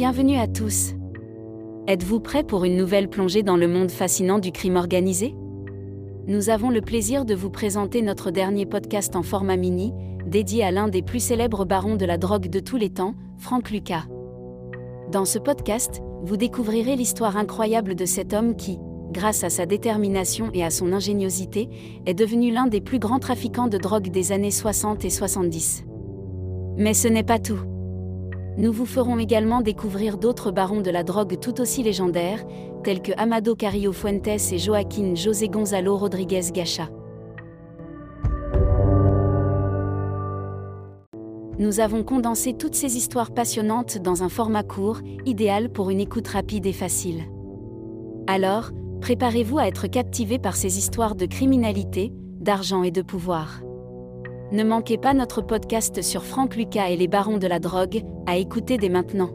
Bienvenue à tous. Êtes-vous prêts pour une nouvelle plongée dans le monde fascinant du crime organisé? Nous avons le plaisir de vous présenter notre dernier podcast en format mini, dédié à l'un des plus célèbres barons de la drogue de tous les temps, Frank Lucas. Dans ce podcast, vous découvrirez l'histoire incroyable de cet homme qui, grâce à sa détermination et à son ingéniosité, est devenu l'un des plus grands trafiquants de drogue des années 60 et 70. Mais ce n'est pas tout. Nous vous ferons également découvrir d'autres barons de la drogue tout aussi légendaires, tels que Amado Carrillo Fuentes et Joaquín José Gonzalo Rodriguez Gacha. Nous avons condensé toutes ces histoires passionnantes dans un format court, idéal pour une écoute rapide et facile. Alors, préparez-vous à être captivé par ces histoires de criminalité, d'argent et de pouvoir. Ne manquez pas notre podcast sur Franck Lucas et les barons de la drogue, à écouter dès maintenant.